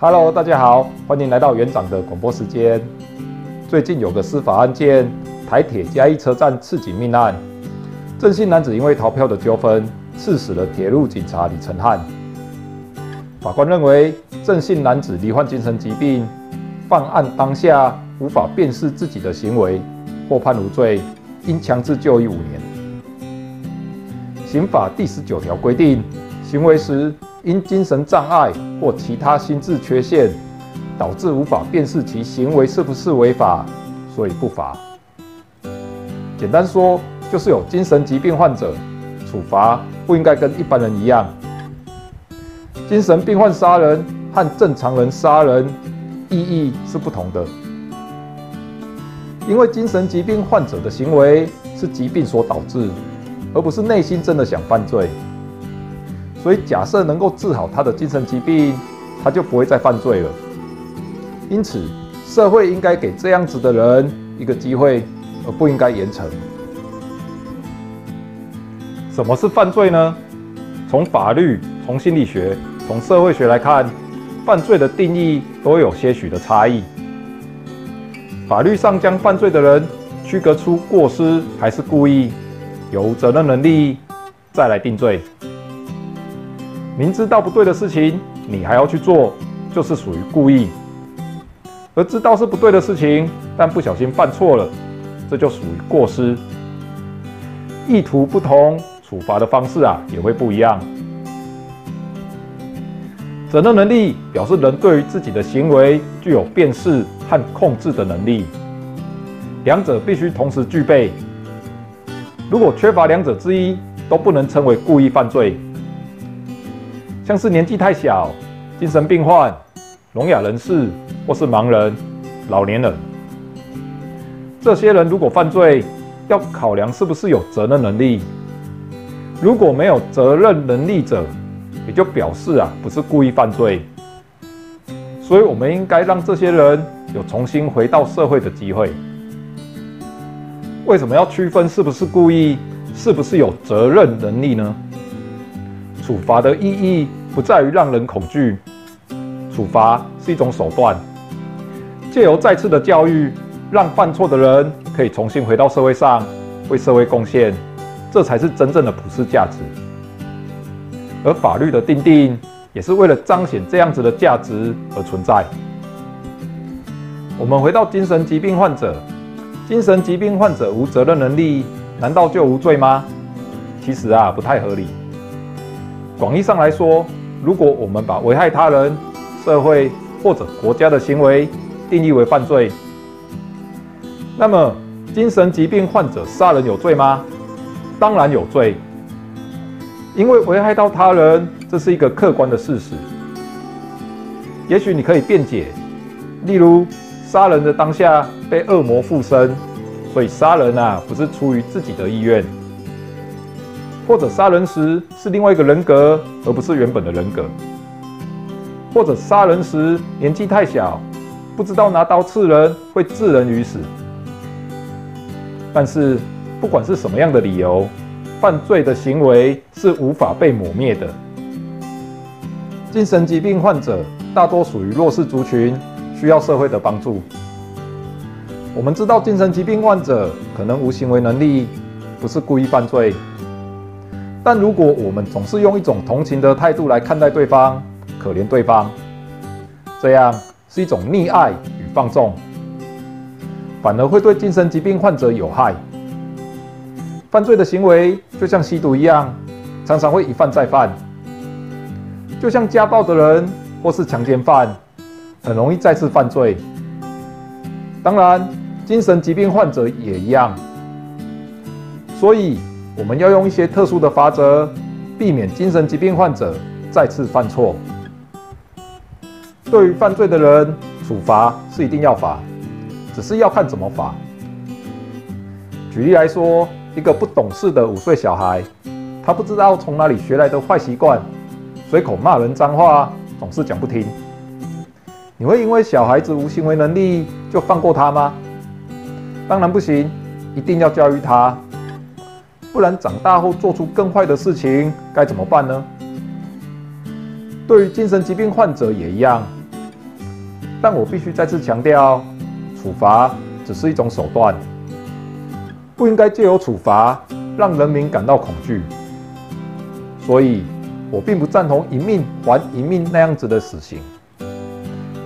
Hello，大家好，欢迎来到园长的广播时间。最近有个司法案件，台铁嘉义车站刺警命案，郑姓男子因为逃票的纠纷，刺死了铁路警察李承汉。法官认为，郑姓男子罹患精神疾病，犯案当下无法辨识自己的行为，获判无罪，应强制就医五年。刑法第十九条规定，行为时，因精神障碍或其他心智缺陷，导致无法辨识其行为是不是违法，所以不罚。简单说，就是有精神疾病患者，处罚不应该跟一般人一样。精神病患杀人和正常人杀人意义是不同的，因为精神疾病患者的行为是疾病所导致，而不是内心真的想犯罪。所以，假设能够治好他的精神疾病，他就不会再犯罪了。因此，社会应该给这样子的人一个机会，而不应该严惩。什么是犯罪呢？从法律、从心理学、从社会学来看，犯罪的定义都有些许的差异。法律上将犯罪的人区隔出过失还是故意，有责任能力，再来定罪。明知道不对的事情，你还要去做，就是属于故意；而知道是不对的事情，但不小心犯错了，这就属于过失。意图不同，处罚的方式啊也会不一样。责任能力表示人对于自己的行为具有辨识和控制的能力，两者必须同时具备。如果缺乏两者之一，都不能称为故意犯罪。像是年纪太小、精神病患、聋哑人士或是盲人、老年人，这些人如果犯罪，要考量是不是有责任能力。如果没有责任能力者，也就表示啊不是故意犯罪。所以，我们应该让这些人有重新回到社会的机会。为什么要区分是不是故意、是不是有责任能力呢？处罚的意义不在于让人恐惧，处罚是一种手段，借由再次的教育，让犯错的人可以重新回到社会上，为社会贡献，这才是真正的普世价值。而法律的订定，也是为了彰显这样子的价值而存在。我们回到精神疾病患者，精神疾病患者无责任能力，难道就无罪吗？其实啊，不太合理。广义上来说，如果我们把危害他人、社会或者国家的行为定义为犯罪，那么精神疾病患者杀人有罪吗？当然有罪，因为危害到他人，这是一个客观的事实。也许你可以辩解，例如杀人的当下被恶魔附身，所以杀人啊不是出于自己的意愿。或者杀人时是另外一个人格，而不是原本的人格；或者杀人时年纪太小，不知道拿刀刺人会致人于死。但是，不管是什么样的理由，犯罪的行为是无法被抹灭的。精神疾病患者大多属于弱势族群，需要社会的帮助。我们知道，精神疾病患者可能无行为能力，不是故意犯罪。但如果我们总是用一种同情的态度来看待对方，可怜对方，这样是一种溺爱与放纵，反而会对精神疾病患者有害。犯罪的行为就像吸毒一样，常常会一犯再犯。就像家暴的人或是强奸犯，很容易再次犯罪。当然，精神疾病患者也一样。所以。我们要用一些特殊的法则，避免精神疾病患者再次犯错。对于犯罪的人，处罚是一定要罚，只是要看怎么罚。举例来说，一个不懂事的五岁小孩，他不知道从哪里学来的坏习惯，随口骂人脏话，总是讲不听。你会因为小孩子无行为能力就放过他吗？当然不行，一定要教育他。不然长大后做出更坏的事情该怎么办呢？对于精神疾病患者也一样，但我必须再次强调，处罚只是一种手段，不应该借由处罚让人民感到恐惧。所以，我并不赞同一命还一命那样子的死刑，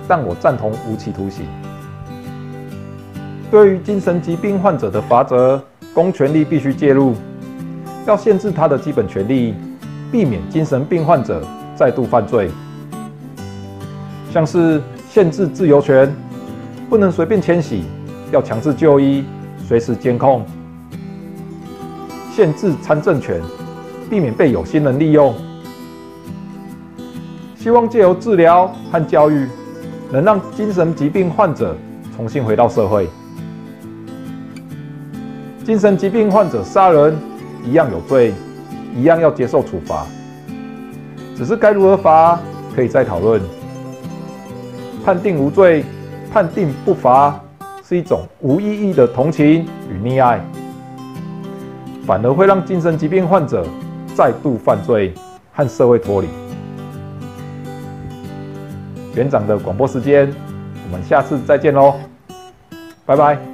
但我赞同无期徒刑。对于精神疾病患者的罚则，公权力必须介入，要限制他的基本权利，避免精神病患者再度犯罪。像是限制自由权，不能随便迁徙，要强制就医，随时监控；限制参政权，避免被有心人利用。希望借由治疗和教育，能让精神疾病患者重新回到社会。精神疾病患者杀人一样有罪，一样要接受处罚。只是该如何罚，可以再讨论。判定无罪、判定不罚，是一种无意义的同情与溺爱，反而会让精神疾病患者再度犯罪和社会脱离。园长的广播时间，我们下次再见喽，拜拜。